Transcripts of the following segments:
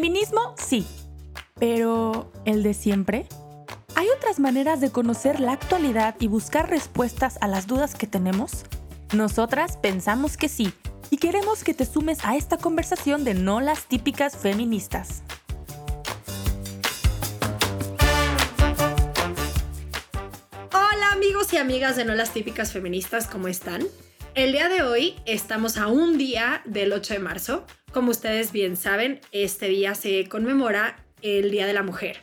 feminismo, sí. Pero, ¿el de siempre? ¿Hay otras maneras de conocer la actualidad y buscar respuestas a las dudas que tenemos? Nosotras pensamos que sí y queremos que te sumes a esta conversación de no las típicas feministas. Hola amigos y amigas de no las típicas feministas, ¿cómo están? El día de hoy estamos a un día del 8 de marzo. Como ustedes bien saben, este día se conmemora el Día de la Mujer.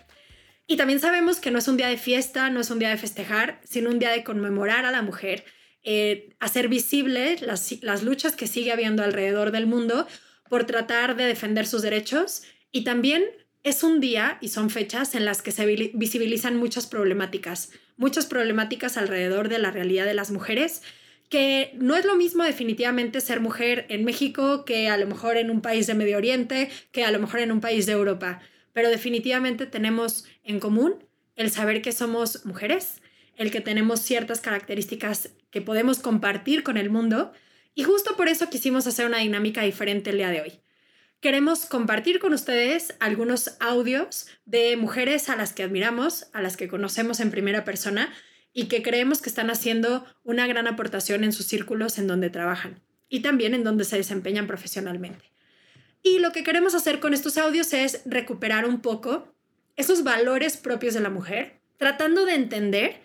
Y también sabemos que no es un día de fiesta, no es un día de festejar, sino un día de conmemorar a la mujer, eh, hacer visible las, las luchas que sigue habiendo alrededor del mundo por tratar de defender sus derechos. Y también es un día y son fechas en las que se visibilizan muchas problemáticas, muchas problemáticas alrededor de la realidad de las mujeres que no es lo mismo definitivamente ser mujer en México que a lo mejor en un país de Medio Oriente, que a lo mejor en un país de Europa, pero definitivamente tenemos en común el saber que somos mujeres, el que tenemos ciertas características que podemos compartir con el mundo y justo por eso quisimos hacer una dinámica diferente el día de hoy. Queremos compartir con ustedes algunos audios de mujeres a las que admiramos, a las que conocemos en primera persona y que creemos que están haciendo una gran aportación en sus círculos en donde trabajan y también en donde se desempeñan profesionalmente. Y lo que queremos hacer con estos audios es recuperar un poco esos valores propios de la mujer, tratando de entender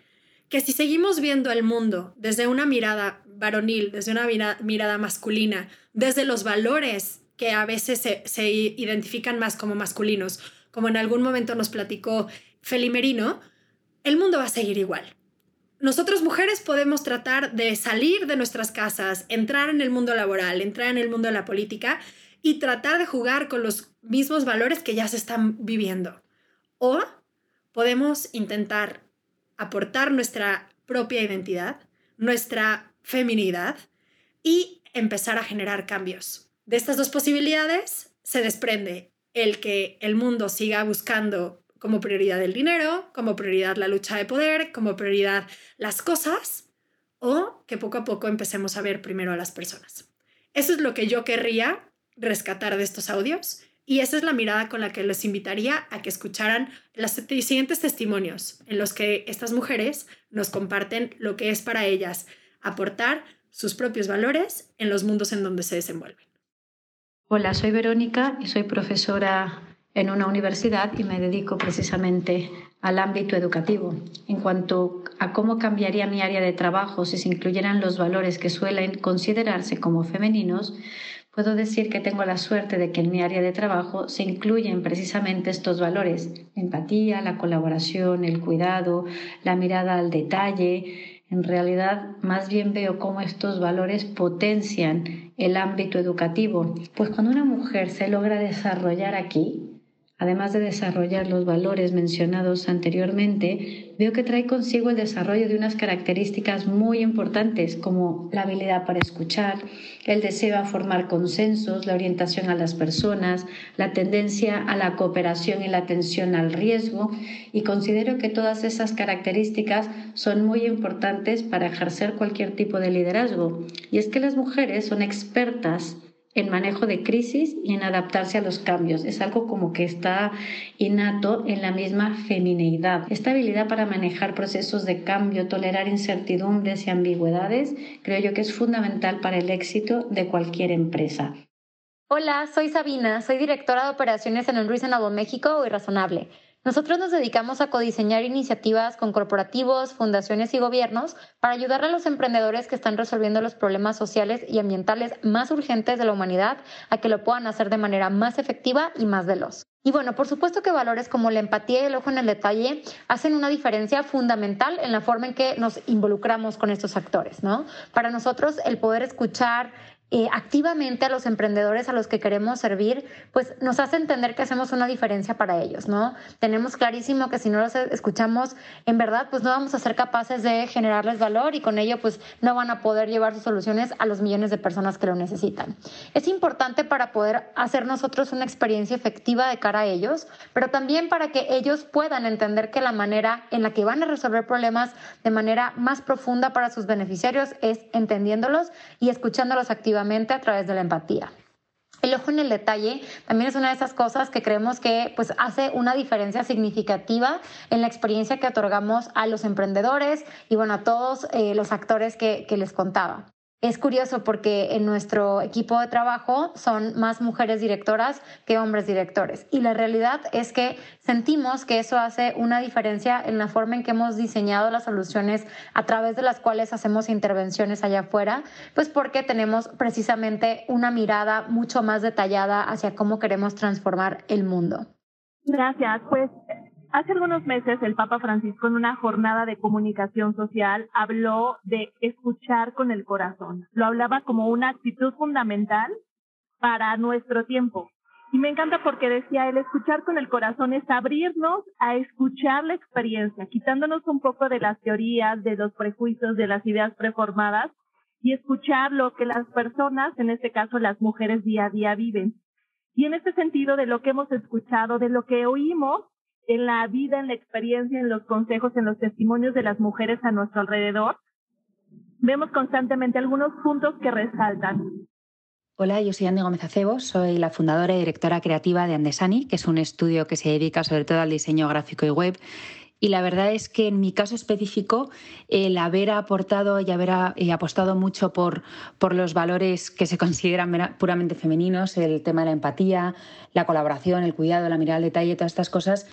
que si seguimos viendo el mundo desde una mirada varonil, desde una mirada masculina, desde los valores que a veces se, se identifican más como masculinos, como en algún momento nos platicó Felimerino, el mundo va a seguir igual nosotros mujeres podemos tratar de salir de nuestras casas, entrar en el mundo laboral, entrar en el mundo de la política y tratar de jugar con los mismos valores que ya se están viviendo. O podemos intentar aportar nuestra propia identidad, nuestra feminidad y empezar a generar cambios. De estas dos posibilidades se desprende el que el mundo siga buscando como prioridad el dinero, como prioridad la lucha de poder, como prioridad las cosas, o que poco a poco empecemos a ver primero a las personas. Eso es lo que yo querría rescatar de estos audios y esa es la mirada con la que les invitaría a que escucharan los siguientes testimonios en los que estas mujeres nos comparten lo que es para ellas aportar sus propios valores en los mundos en donde se desenvuelven. Hola, soy Verónica y soy profesora en una universidad y me dedico precisamente al ámbito educativo. En cuanto a cómo cambiaría mi área de trabajo si se incluyeran los valores que suelen considerarse como femeninos, puedo decir que tengo la suerte de que en mi área de trabajo se incluyen precisamente estos valores, empatía, la colaboración, el cuidado, la mirada al detalle. En realidad, más bien veo cómo estos valores potencian el ámbito educativo, pues cuando una mujer se logra desarrollar aquí, Además de desarrollar los valores mencionados anteriormente, veo que trae consigo el desarrollo de unas características muy importantes como la habilidad para escuchar, el deseo a formar consensos, la orientación a las personas, la tendencia a la cooperación y la atención al riesgo y considero que todas esas características son muy importantes para ejercer cualquier tipo de liderazgo. Y es que las mujeres son expertas en manejo de crisis y en adaptarse a los cambios. Es algo como que está innato en la misma femineidad. Esta habilidad para manejar procesos de cambio, tolerar incertidumbres y ambigüedades, creo yo que es fundamental para el éxito de cualquier empresa. Hola, soy Sabina, soy directora de operaciones en Unreasonable México o Irrazonable. Nosotros nos dedicamos a codiseñar iniciativas con corporativos, fundaciones y gobiernos para ayudar a los emprendedores que están resolviendo los problemas sociales y ambientales más urgentes de la humanidad a que lo puedan hacer de manera más efectiva y más veloz. Y bueno, por supuesto que valores como la empatía y el ojo en el detalle hacen una diferencia fundamental en la forma en que nos involucramos con estos actores, ¿no? Para nosotros el poder escuchar, eh, activamente a los emprendedores a los que queremos servir, pues nos hace entender que hacemos una diferencia para ellos, ¿no? Tenemos clarísimo que si no los escuchamos, en verdad, pues no vamos a ser capaces de generarles valor y con ello, pues no van a poder llevar sus soluciones a los millones de personas que lo necesitan. Es importante para poder hacer nosotros una experiencia efectiva de cara a ellos, pero también para que ellos puedan entender que la manera en la que van a resolver problemas de manera más profunda para sus beneficiarios es entendiéndolos y escuchándolos activamente a través de la empatía. El ojo en el detalle también es una de esas cosas que creemos que pues, hace una diferencia significativa en la experiencia que otorgamos a los emprendedores y bueno, a todos eh, los actores que les contaba. Es curioso porque en nuestro equipo de trabajo son más mujeres directoras que hombres directores. Y la realidad es que sentimos que eso hace una diferencia en la forma en que hemos diseñado las soluciones a través de las cuales hacemos intervenciones allá afuera, pues porque tenemos precisamente una mirada mucho más detallada hacia cómo queremos transformar el mundo. Gracias. Pues Hace algunos meses el Papa Francisco en una jornada de comunicación social habló de escuchar con el corazón. Lo hablaba como una actitud fundamental para nuestro tiempo. Y me encanta porque decía, el escuchar con el corazón es abrirnos a escuchar la experiencia, quitándonos un poco de las teorías, de los prejuicios, de las ideas preformadas y escuchar lo que las personas, en este caso las mujeres día a día viven. Y en este sentido de lo que hemos escuchado, de lo que oímos, en la vida, en la experiencia, en los consejos, en los testimonios de las mujeres a nuestro alrededor, vemos constantemente algunos puntos que resaltan. Hola, yo soy Andy Gómez Acebo, soy la fundadora y directora creativa de Andesani, que es un estudio que se dedica sobre todo al diseño gráfico y web. Y la verdad es que en mi caso específico, el haber aportado y haber eh, apostado mucho por, los valores que se consideran puramente femeninos, el tema de la empatía, la colaboración, el cuidado, la mirada al detalle, todas estas cosas,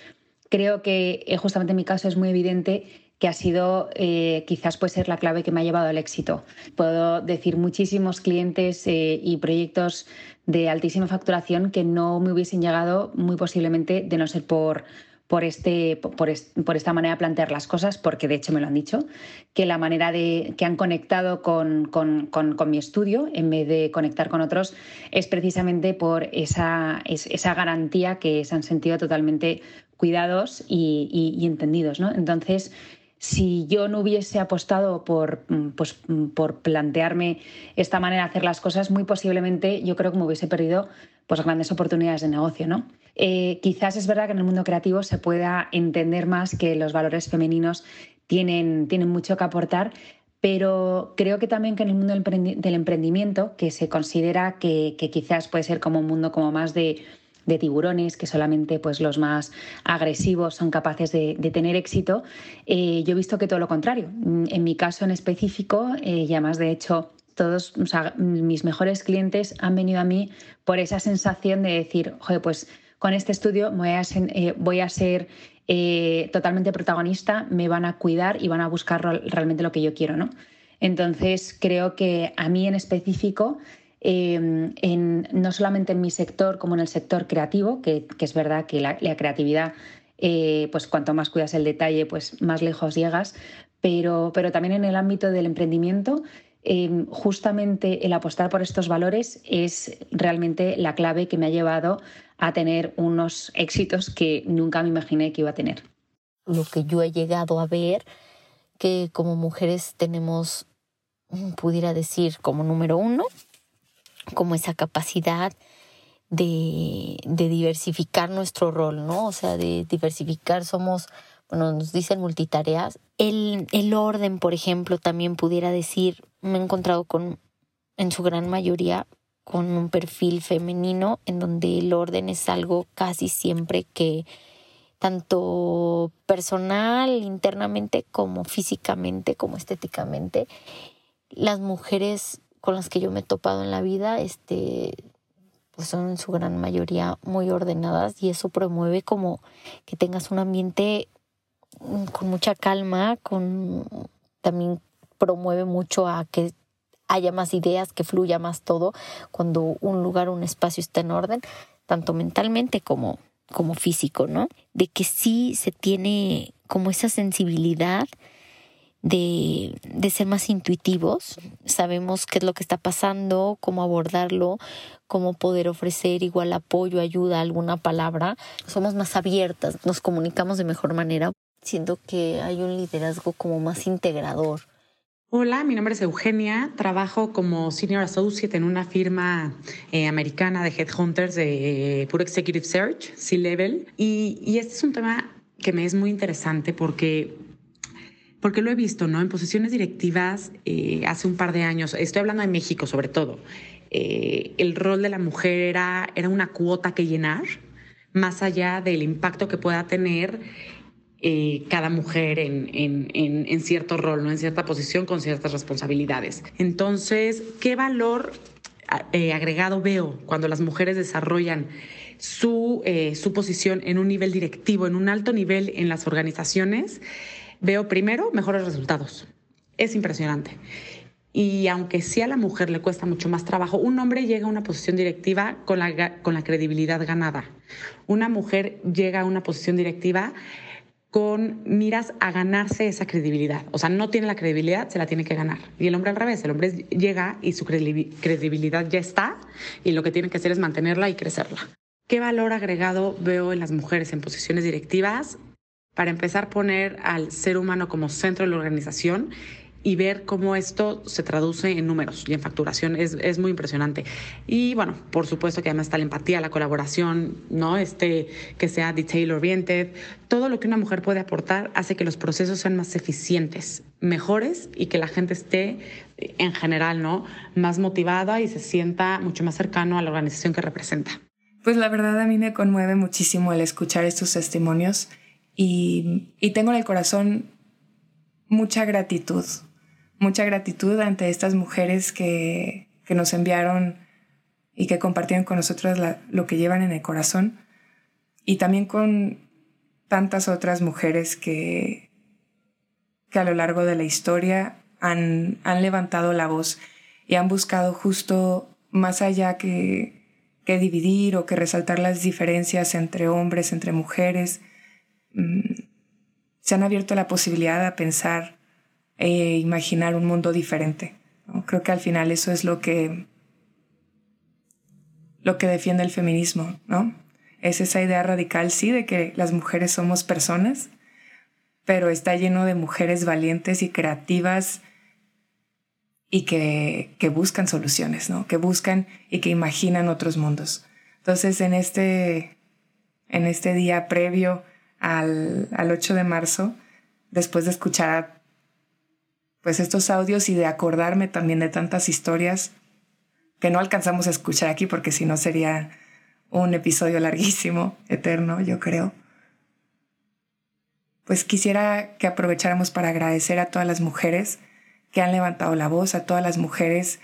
creo que eh, justamente en mi caso es muy evidente que ha sido eh, quizás puede ser la clave que me ha llevado al éxito. Puedo decir muchísimos clientes eh, y proyectos de altísima facturación que no me hubiesen llegado muy posiblemente de no ser por, por, este, por, esta manera de plantear las cosas, porque de hecho me lo han dicho, que la manera de que han conectado con, con, mi estudio en vez de conectar con otros es precisamente por esa, esa garantía que se han sentido totalmente cuidados y, entendidos. ¿no? Entonces, si yo no hubiese apostado por, pues, por plantearme esta manera de hacer las cosas, muy posiblemente yo creo que me hubiese perdido pues, grandes oportunidades de negocio. ¿no? Eh, quizás es verdad que en el mundo creativo se pueda entender más que los valores femeninos tienen, tienen mucho que aportar, pero creo que también que en el mundo del emprendimiento, que se considera que, que quizás puede ser como un mundo como más de de tiburones, que solamente pues, los más agresivos son capaces de, tener éxito, eh, yo he visto que todo lo contrario. Mm, en mi caso en específico, eh, y además de hecho todos mis mejores clientes han venido a mí por esa sensación de decir, joder, pues con este estudio voy a ser, eh, voy a ser totalmente protagonista, me van a cuidar y van a buscar realmente lo que yo quiero, ¿no? Entonces creo que a mí en específico Em, en, no solamente en mi sector como en el sector creativo, que, es verdad que la, creatividad, eh, pues cuanto más cuidas el detalle, pues más lejos llegas, pero, pero también en el ámbito del emprendimiento. Em, justamente el apostar por estos valores es realmente la clave que me ha llevado a tener unos éxitos que nunca me imaginé que iba a tener. Lo que yo he llegado a ver, que como mujeres tenemos, pudiera decir, como número uno, como esa capacidad de, diversificar nuestro rol, ¿no? O sea, de diversificar, somos, bueno, nos dicen multitareas. El, el orden, por ejemplo, también pudiera decir, me he encontrado con, en su gran mayoría, con un perfil femenino en donde el orden es algo casi siempre que tanto personal, internamente, como físicamente, como estéticamente, las mujeres con las que yo me he topado en la vida, este, pues son en su gran mayoría muy ordenadas y eso promueve como que tengas un ambiente con mucha calma, con también promueve mucho a que haya más ideas, que fluya más todo cuando un lugar, un espacio está en orden, tanto mentalmente como como físico, ¿no? De que sí se tiene como esa sensibilidad de, de, ser más intuitivos, sabemos qué es lo que está pasando, cómo abordarlo, cómo poder ofrecer igual apoyo, ayuda, alguna palabra. Somos más abiertas, nos comunicamos de mejor manera. Siento que hay un liderazgo como más integrador. Hola, mi nombre es Eugenia, trabajo como Senior Associate en una firma eh, americana de Headhunters de Pure Executive Search, C-Level, y, y este es un tema que me es muy interesante porque porque lo he visto, ¿no? En posiciones directivas eh, hace un par de años, estoy hablando de México sobre todo, eh, el rol de la mujer era, era una cuota que llenar, más allá del impacto que pueda tener eh, cada mujer en, en, cierto rol, ¿no? en cierta posición con ciertas responsabilidades. Entonces, ¿qué valor agregado veo cuando las mujeres desarrollan su, eh, su posición en un nivel directivo, en un alto nivel en las organizaciones? Veo primero mejores resultados. Es impresionante. Y aunque sí a la mujer le cuesta mucho más trabajo, un hombre llega a una posición directiva con la, credibilidad ganada. Una mujer llega a una posición directiva con miras a ganarse esa credibilidad. O sea, no tiene la credibilidad, se la tiene que ganar. Y el hombre al revés, el hombre llega y su credibilidad ya está y lo que tiene que hacer es mantenerla y crecerla. ¿Qué valor agregado veo en las mujeres en posiciones directivas? Para empezar, poner al ser humano como centro de la organización y ver cómo esto se traduce en números y en facturación es, muy impresionante. Y bueno, por supuesto que además está la empatía, la colaboración, ¿no? Este, que sea detail oriented. Todo lo que una mujer puede aportar hace que los procesos sean más eficientes, mejores y que la gente esté en general, ¿no? Más motivada y se sienta mucho más cercano a la organización que representa. Pues la verdad a mí me conmueve muchísimo el escuchar estos testimonios y, tengo en el corazón mucha gratitud mucha gratitud ante estas mujeres que, nos enviaron y que compartieron con nosotros lo que llevan en el corazón y también con tantas otras mujeres que, que a lo largo de la historia han, han levantado la voz y han buscado justo más allá que, que dividir o que resaltar las diferencias entre hombres, entre mujeres, mm, se han abierto la posibilidad de pensar e imaginar un mundo diferente. Creo que al final eso es lo que, lo que defiende el feminismo, ¿no? Es esa idea radical, sí, de que las mujeres somos personas, pero está lleno de mujeres valientes y creativas y que, que buscan soluciones, ¿no? Que buscan y que imaginan otros mundos. Entonces, en este, en este día previo al, al 8 de marzo, después de escuchar pues estos audios y de acordarme también de tantas historias que no alcanzamos a escuchar aquí porque si no sería un episodio larguísimo, eterno, yo creo. Pues quisiera que aprovecháramos para agradecer a todas las mujeres que han levantado la voz, a todas las mujeres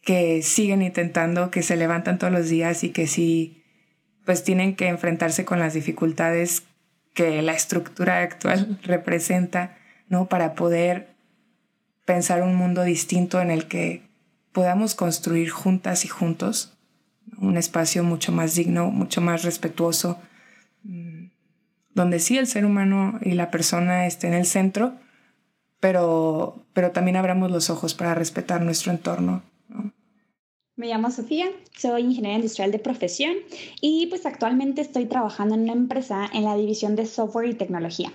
que siguen intentando, que se levantan todos los días y que sí, pues tienen que enfrentarse con las dificultades que la estructura actual representa, ¿no? Para poder pensar un mundo distinto en el que podamos construir juntas y juntos un espacio mucho más digno, mucho más respetuoso, mm, donde sí el ser humano y la persona esté en el centro, pero, pero también abramos los ojos para respetar nuestro entorno. Me llamo Sofía, soy ingeniera industrial de profesión y pues actualmente estoy trabajando en una empresa en la división de software y tecnología.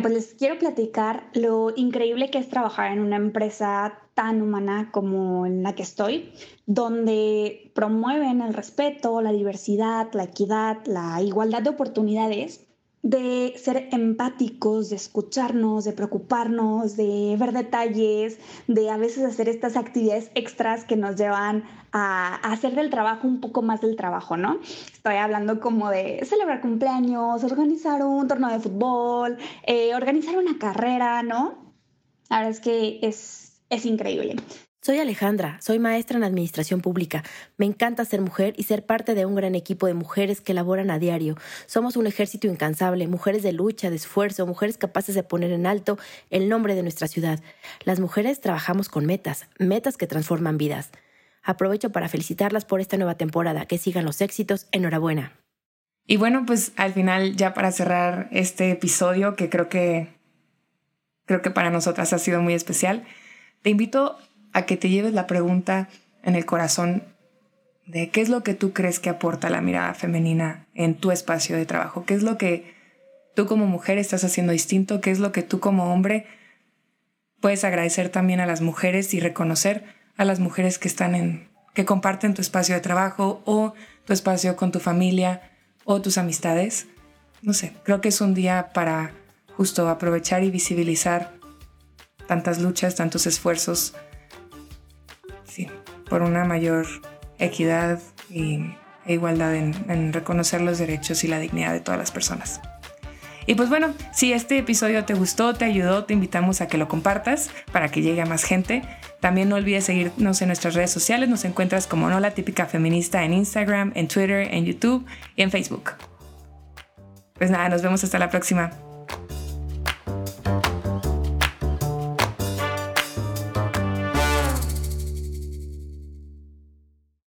Pues les quiero platicar lo increíble que es trabajar en una empresa tan humana como en la que estoy, donde promueven el respeto, la diversidad, la equidad, la igualdad de oportunidades de ser empáticos, de escucharnos, de preocuparnos, de ver detalles, de a veces hacer estas actividades extras que nos llevan a, hacer del trabajo un poco más del trabajo, ¿no? Estoy hablando como de celebrar cumpleaños, organizar un torneo de fútbol, eh, organizar una carrera, ¿no? La verdad es que es, es increíble. Soy Alejandra, soy maestra en Administración Pública. Me encanta ser mujer y ser parte de un gran equipo de mujeres que laboran a diario. Somos un ejército incansable, mujeres de lucha, de esfuerzo, mujeres capaces de poner en alto el nombre de nuestra ciudad. Las mujeres trabajamos con metas, metas que transforman vidas. Aprovecho para felicitarlas por esta nueva temporada. Que sigan los éxitos. Enhorabuena. Y bueno, pues al final, ya para cerrar este episodio, que creo que creo que para nosotras ha sido muy especial, te invito a que te lleves la pregunta en el corazón de qué es lo que tú crees que aporta la mirada femenina en tu espacio de trabajo, qué es lo que tú como mujer estás haciendo distinto, qué es lo que tú como hombre puedes agradecer también a las mujeres y reconocer a las mujeres que están en que comparten tu espacio de trabajo o tu espacio con tu familia o tus amistades. No sé, creo que es un día para justo aprovechar y visibilizar tantas luchas, tantos esfuerzos por una mayor equidad y, e igualdad en reconocer los derechos y la dignidad de todas las personas. Y pues bueno, si este episodio te gustó, te ayudó, te invitamos a que lo compartas para que llegue a más gente. También no olvides seguirnos en nuestras redes sociales. Nos encuentras como No la Típica Feminista en Instagram, en Twitter, en YouTube y en Facebook. Pues nada, nos vemos hasta la próxima.